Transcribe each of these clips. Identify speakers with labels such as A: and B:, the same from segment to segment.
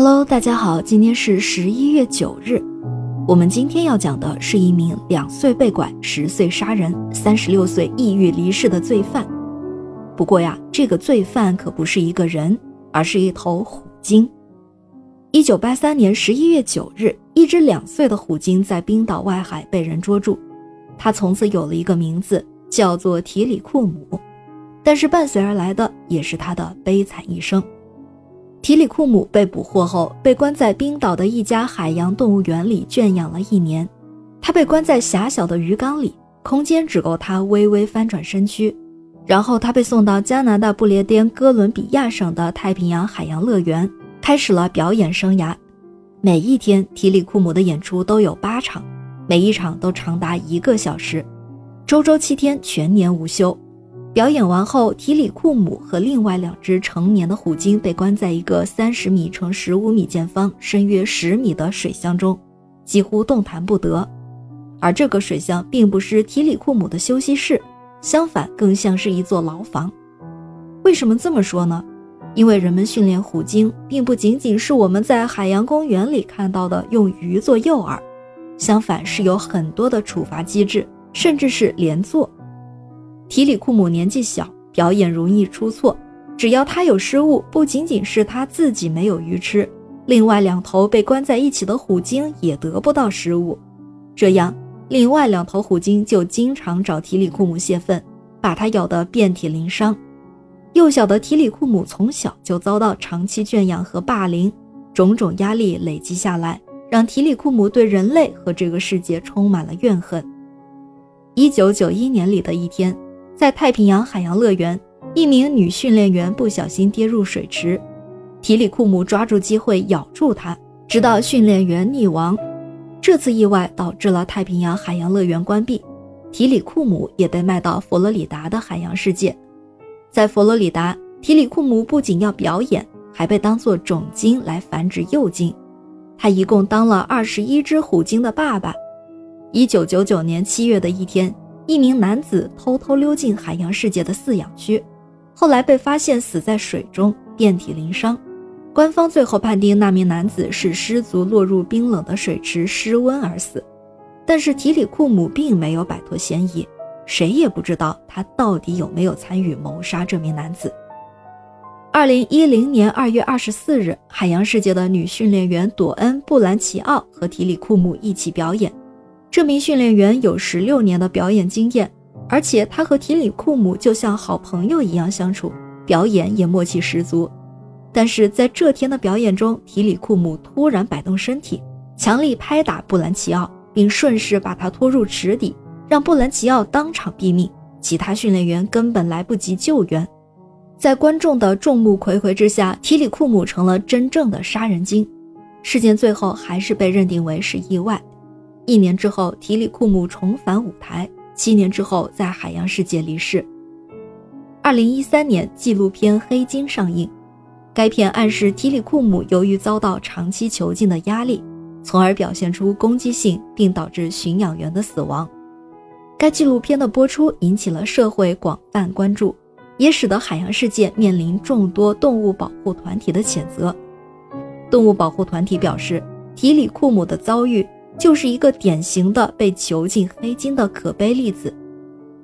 A: Hello，大家好，今天是十一月九日。我们今天要讲的是一名两岁被拐、十岁杀人、三十六岁抑郁离世的罪犯。不过呀，这个罪犯可不是一个人，而是一头虎鲸。一九八三年十一月九日，一只两岁的虎鲸在冰岛外海被人捉住，它从此有了一个名字，叫做提里库姆。但是伴随而来的也是他的悲惨一生。提里库姆被捕获后，被关在冰岛的一家海洋动物园里圈养了一年。他被关在狭小的鱼缸里，空间只够他微微翻转身躯。然后他被送到加拿大不列颠哥伦比亚省的太平洋海洋乐园，开始了表演生涯。每一天，提里库姆的演出都有八场，每一场都长达一个小时，周周七天，全年无休。表演完后，提里库姆和另外两只成年的虎鲸被关在一个三十米乘十五米见方、深约十米的水箱中，几乎动弹不得。而这个水箱并不是提里库姆的休息室，相反，更像是一座牢房。为什么这么说呢？因为人们训练虎鲸，并不仅仅是我们在海洋公园里看到的用鱼做诱饵，相反是有很多的处罚机制，甚至是连坐。提里库姆年纪小，表演容易出错。只要他有失误，不仅仅是他自己没有鱼吃，另外两头被关在一起的虎鲸也得不到食物。这样，另外两头虎鲸就经常找提里库姆泄愤，把他咬得遍体鳞伤。幼小的提里库姆从小就遭到长期圈养和霸凌，种种压力累积下来，让提里库姆对人类和这个世界充满了怨恨。一九九一年里的一天。在太平洋海洋乐园，一名女训练员不小心跌入水池，提里库姆抓住机会咬住她，直到训练员溺亡。这次意外导致了太平洋海洋乐园关闭，提里库姆也被卖到佛罗里达的海洋世界。在佛罗里达，提里库姆不仅要表演，还被当作种鲸来繁殖幼鲸。他一共当了二十一只虎鲸的爸爸。一九九九年七月的一天。一名男子偷偷溜进海洋世界的饲养区，后来被发现死在水中，遍体鳞伤。官方最后判定那名男子是失足落入冰冷的水池失温而死，但是提里库姆并没有摆脱嫌疑，谁也不知道他到底有没有参与谋杀这名男子。二零一零年二月二十四日，海洋世界的女训练员朵恩·布兰奇奥和提里库姆一起表演。这名训练员有十六年的表演经验，而且他和提里库姆就像好朋友一样相处，表演也默契十足。但是在这天的表演中，提里库姆突然摆动身体，强力拍打布兰奇奥，并顺势把他拖入池底，让布兰奇奥当场毙命。其他训练员根本来不及救援。在观众的众目睽睽之下，提里库姆成了真正的杀人精。事件最后还是被认定为是意外。一年之后，提里库姆重返舞台。七年之后，在海洋世界离世。二零一三年，纪录片《黑金》上映，该片暗示提里库姆由于遭到长期囚禁的压力，从而表现出攻击性，并导致驯养员的死亡。该纪录片的播出引起了社会广泛关注，也使得海洋世界面临众多动物保护团体的谴责。动物保护团体表示，提里库姆的遭遇。就是一个典型的被囚禁黑鲸的可悲例子。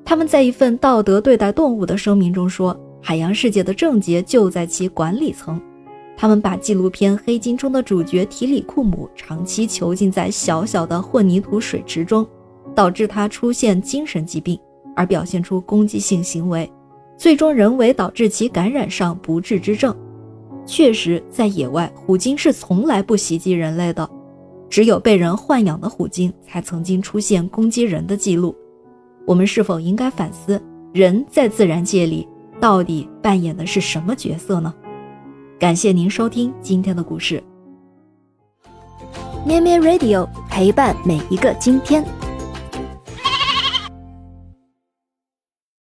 A: 他们在一份道德对待动物的声明中说：“海洋世界的症结就在其管理层。他们把纪录片《黑鲸》中的主角提里库姆长期囚禁在小小的混凝土水池中，导致他出现精神疾病，而表现出攻击性行为，最终人为导致其感染上不治之症。确实，在野外，虎鲸是从来不袭击人类的。”只有被人豢养的虎鲸才曾经出现攻击人的记录。我们是否应该反思，人在自然界里到底扮演的是什么角色呢？感谢您收听今天的故事。咩咩 Radio 陪伴每一个今天。